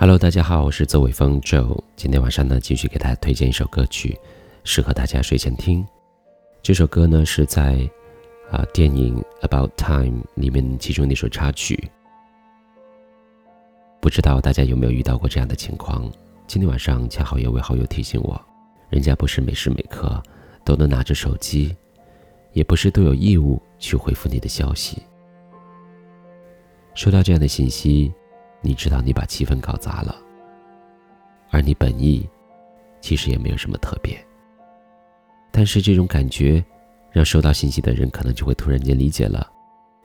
Hello，大家好，我是周伟峰 Joe。今天晚上呢，继续给大家推荐一首歌曲，适合大家睡前听。这首歌呢是在啊电影《About Time》里面其中的一首插曲。不知道大家有没有遇到过这样的情况？今天晚上恰好有位好友提醒我，人家不是每时每刻都能拿着手机，也不是都有义务去回复你的消息。收到这样的信息。你知道你把气氛搞砸了，而你本意其实也没有什么特别。但是这种感觉，让收到信息的人可能就会突然间理解了：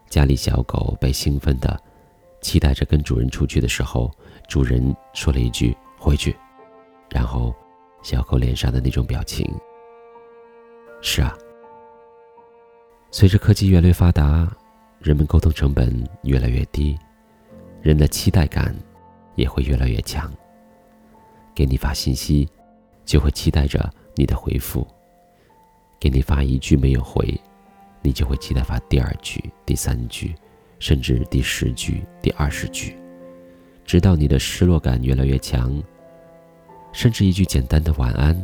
家里小狗被兴奋的期待着跟主人出去的时候，主人说了一句“回去”，然后小狗脸上的那种表情。是啊，随着科技越来越发达，人们沟通成本越来越低。人的期待感也会越来越强。给你发信息，就会期待着你的回复；给你发一句没有回，你就会期待发第二句、第三句，甚至第十句、第二十句，直到你的失落感越来越强。甚至一句简单的晚安，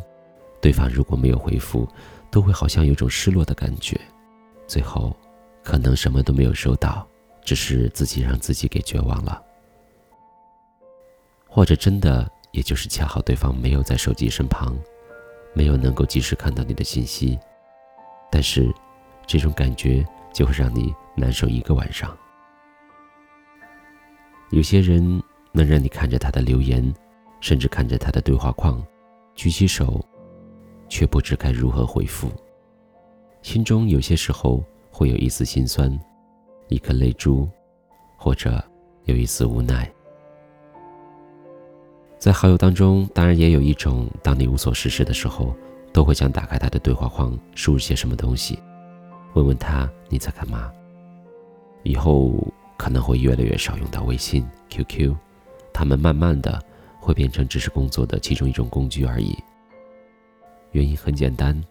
对方如果没有回复，都会好像有种失落的感觉。最后，可能什么都没有收到。只是自己让自己给绝望了，或者真的，也就是恰好对方没有在手机身旁，没有能够及时看到你的信息，但是，这种感觉就会让你难受一个晚上。有些人能让你看着他的留言，甚至看着他的对话框，举起手，却不知该如何回复，心中有些时候会有一丝心酸。一颗泪珠，或者有一丝无奈。在好友当中，当然也有一种，当你无所事事的时候，都会想打开他的对话框，输入些什么东西，问问他你在干嘛。以后可能会越来越少用到微信、QQ，他们慢慢的会变成只是工作的其中一种工具而已。原因很简单，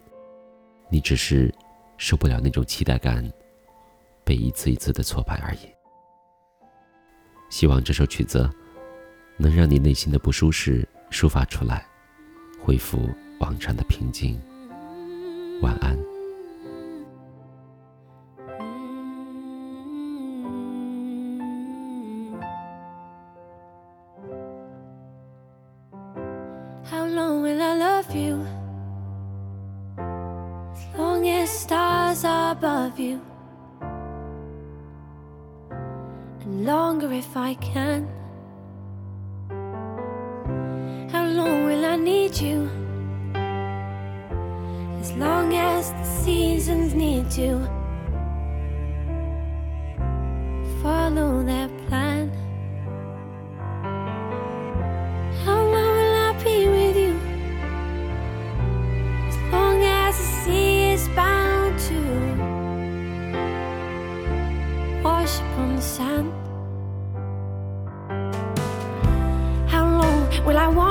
你只是受不了那种期待感。被一次一次的挫败而已。希望这首曲子能让你内心的不舒适抒发出来，恢复往常的平静。晚安。and longer if I can. How long will I need you? As long as the seasons need to follow their plan. How long will I be with you? As long as the sea is bound to wash upon the sand.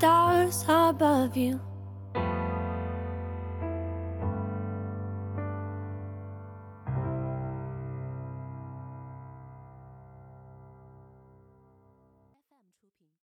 stars above you.